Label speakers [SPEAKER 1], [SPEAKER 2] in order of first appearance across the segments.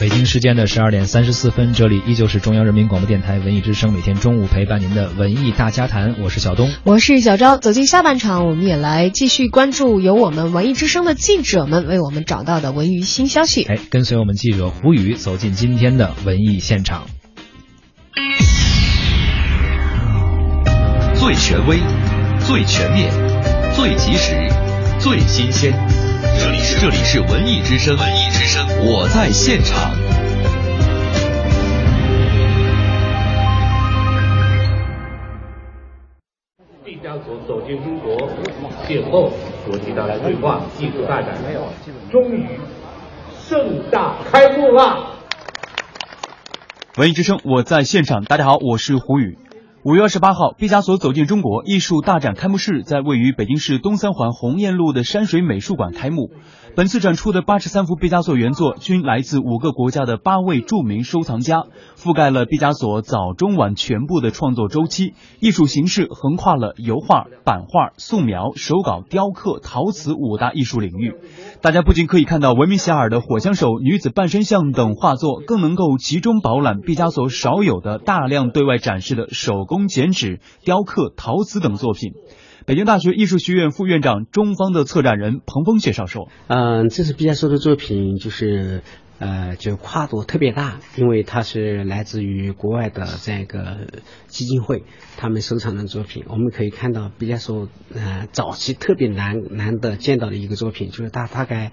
[SPEAKER 1] 北京时间的十二点三十四分，这里依旧是中央人民广播电台文艺之声，每天中午陪伴您的文艺大家谈，我是小东，
[SPEAKER 2] 我是小昭。走进下半场，我们也来继续关注由我们文艺之声的记者们为我们找到的文娱新消息。
[SPEAKER 1] 哎，跟随我们记者胡宇走进今天的文艺现场。
[SPEAKER 3] 最权威，最全面，最及时，最新鲜。这里是这里是文艺之声，文艺之声，我在现场。
[SPEAKER 4] 毕加索走进中国，邂逅国际大对话，技术大展，终于盛大开幕了。
[SPEAKER 5] 文艺之声，我在现场。大家好，我是胡宇。五月二十八号，毕加索走进中国艺术大展开幕式在位于北京市东三环鸿雁路的山水美术馆开幕。本次展出的八十三幅毕加索原作均来自五个国家的八位著名收藏家，覆盖了毕加索早中晚全部的创作周期。艺术形式横跨了油画、版画、素描、手稿、雕刻、陶瓷五大艺术领域。大家不仅可以看到闻名遐迩的《火枪手》《女子半身像》等画作，更能够集中饱览毕加索少有的大量对外展示的手工剪纸、雕刻、陶瓷等作品。北京大学艺术学院副院长、中方的策展人彭峰介绍说：“
[SPEAKER 6] 嗯，这次毕加索的作品就是呃，就跨度特别大，因为它是来自于国外的这样一个基金会，他们收藏的作品。我们可以看到毕加索呃早期特别难难得见到的一个作品，就是他大概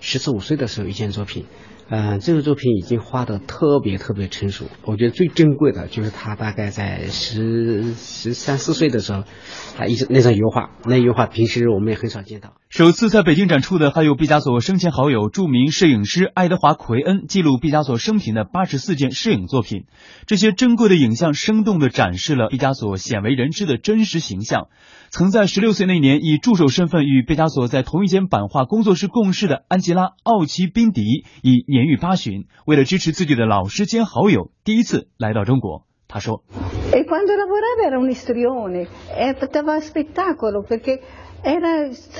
[SPEAKER 6] 十四五岁的时候一件作品。”嗯，这个作品已经画得特别特别成熟。我觉得最珍贵的就是他大概在十十三四岁的时候，他一直那张油画，那油画平时我们也很少见到。
[SPEAKER 5] 首次在北京展出的还有毕加索生前好友、著名摄影师爱德华·奎恩记录毕加索生平的八十四件摄影作品。这些珍贵的影像生动地展示了毕加索鲜为人知的真实形象。曾在十六岁那年以助手身份与毕加索在同一间版画工作室共事的安吉拉·奥奇宾迪，以年逾八旬，为了支持自己的老师兼好友，第一次来到中国。他说。
[SPEAKER 7] 在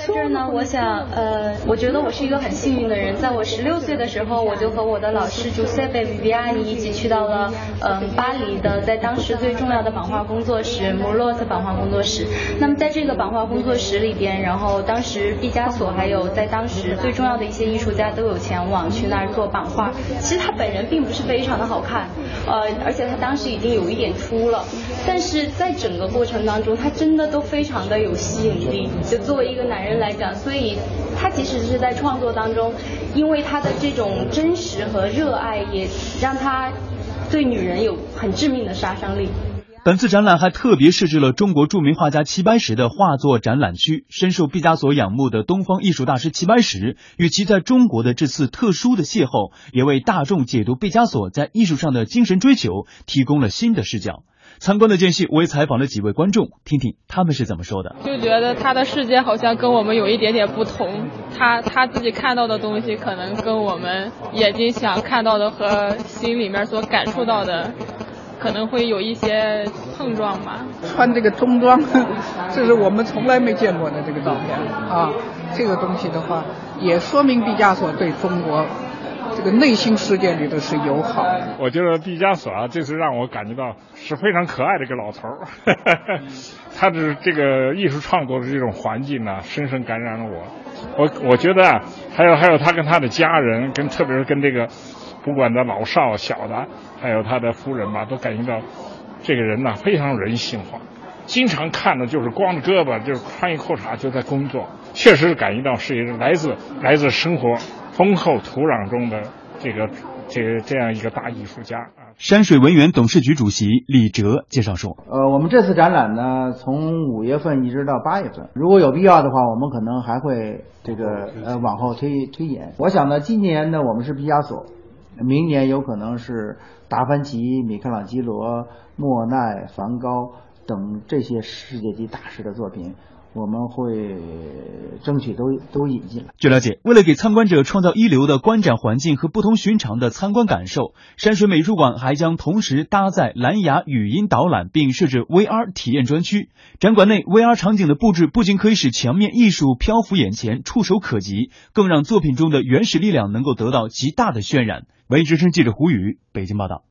[SPEAKER 7] 这儿呢，我想，呃，我觉得我是一个很幸运的人。在我十六岁的时候，我就和我的老师 Giuseppe Viviani 一起去到了，嗯，巴黎的，在当时最重要的版画工作室 m u r l o t 版画工作室。那么在这个版画工作室里边，然后当时毕加索还有在当时最重要的一些艺术家都有前往去那儿做版画。其实他本人并不是非常的好看，呃，而且他当时已经有有一点秃了。但是在整个过程当中，他真的都非常的有吸引力。就作为一个男人来讲，所以他即使是在创作当中，因为他的这种真实和热爱，也让他对女人有很致命的杀伤力。
[SPEAKER 5] 本次展览还特别设置了中国著名画家齐白石的画作展览区，深受毕加索仰慕的东方艺术大师齐白石与其在中国的这次特殊的邂逅，也为大众解读毕加索在艺术上的精神追求提供了新的视角。参观的间隙，我也采访了几位观众，听听他们是怎么说的。
[SPEAKER 8] 就觉得他的世界好像跟我们有一点点不同，他他自己看到的东西可能跟我们眼睛想看到的和心里面所感受到的，可能会有一些碰撞吧。
[SPEAKER 9] 穿这个中装，这是我们从来没见过的这个照片啊。这个东西的话，也说明毕加索对中国。这个内心世界里头是友好的。
[SPEAKER 10] 我觉得毕加索啊，这次让我感觉到是非常可爱的一个老头儿。他的这个艺术创作的这种环境呢，深深感染了我。我我觉得啊，还有还有他跟他的家人，跟特别是跟这个不管的老少小的，还有他的夫人吧，都感觉到这个人呢非常人性化。经常看的就是光着胳膊，就是穿一裤衩就在工作，确实感觉到是一个来自来自生活。丰厚土壤中的这个这个这样一个大艺术家啊，
[SPEAKER 5] 山水文园董事局主席李哲介绍说：“
[SPEAKER 11] 呃，我们这次展览呢，从五月份一直到八月份，如果有必要的话，我们可能还会这个呃往后推推演。我想呢，今年呢我们是毕加索，明年有可能是达芬奇、米开朗基罗、莫奈、梵高等这些世界级大师的作品。我们会争取都都引进来。
[SPEAKER 5] 据了解，为了给参观者创造一流的观展环境和不同寻常的参观感受，山水美术馆还将同时搭载蓝牙语音导览，并设置 VR 体验专区。展馆内 VR 场景的布置不仅可以使墙面艺术漂浮眼前、触手可及，更让作品中的原始力量能够得到极大的渲染。文艺之声记者胡宇北京报道。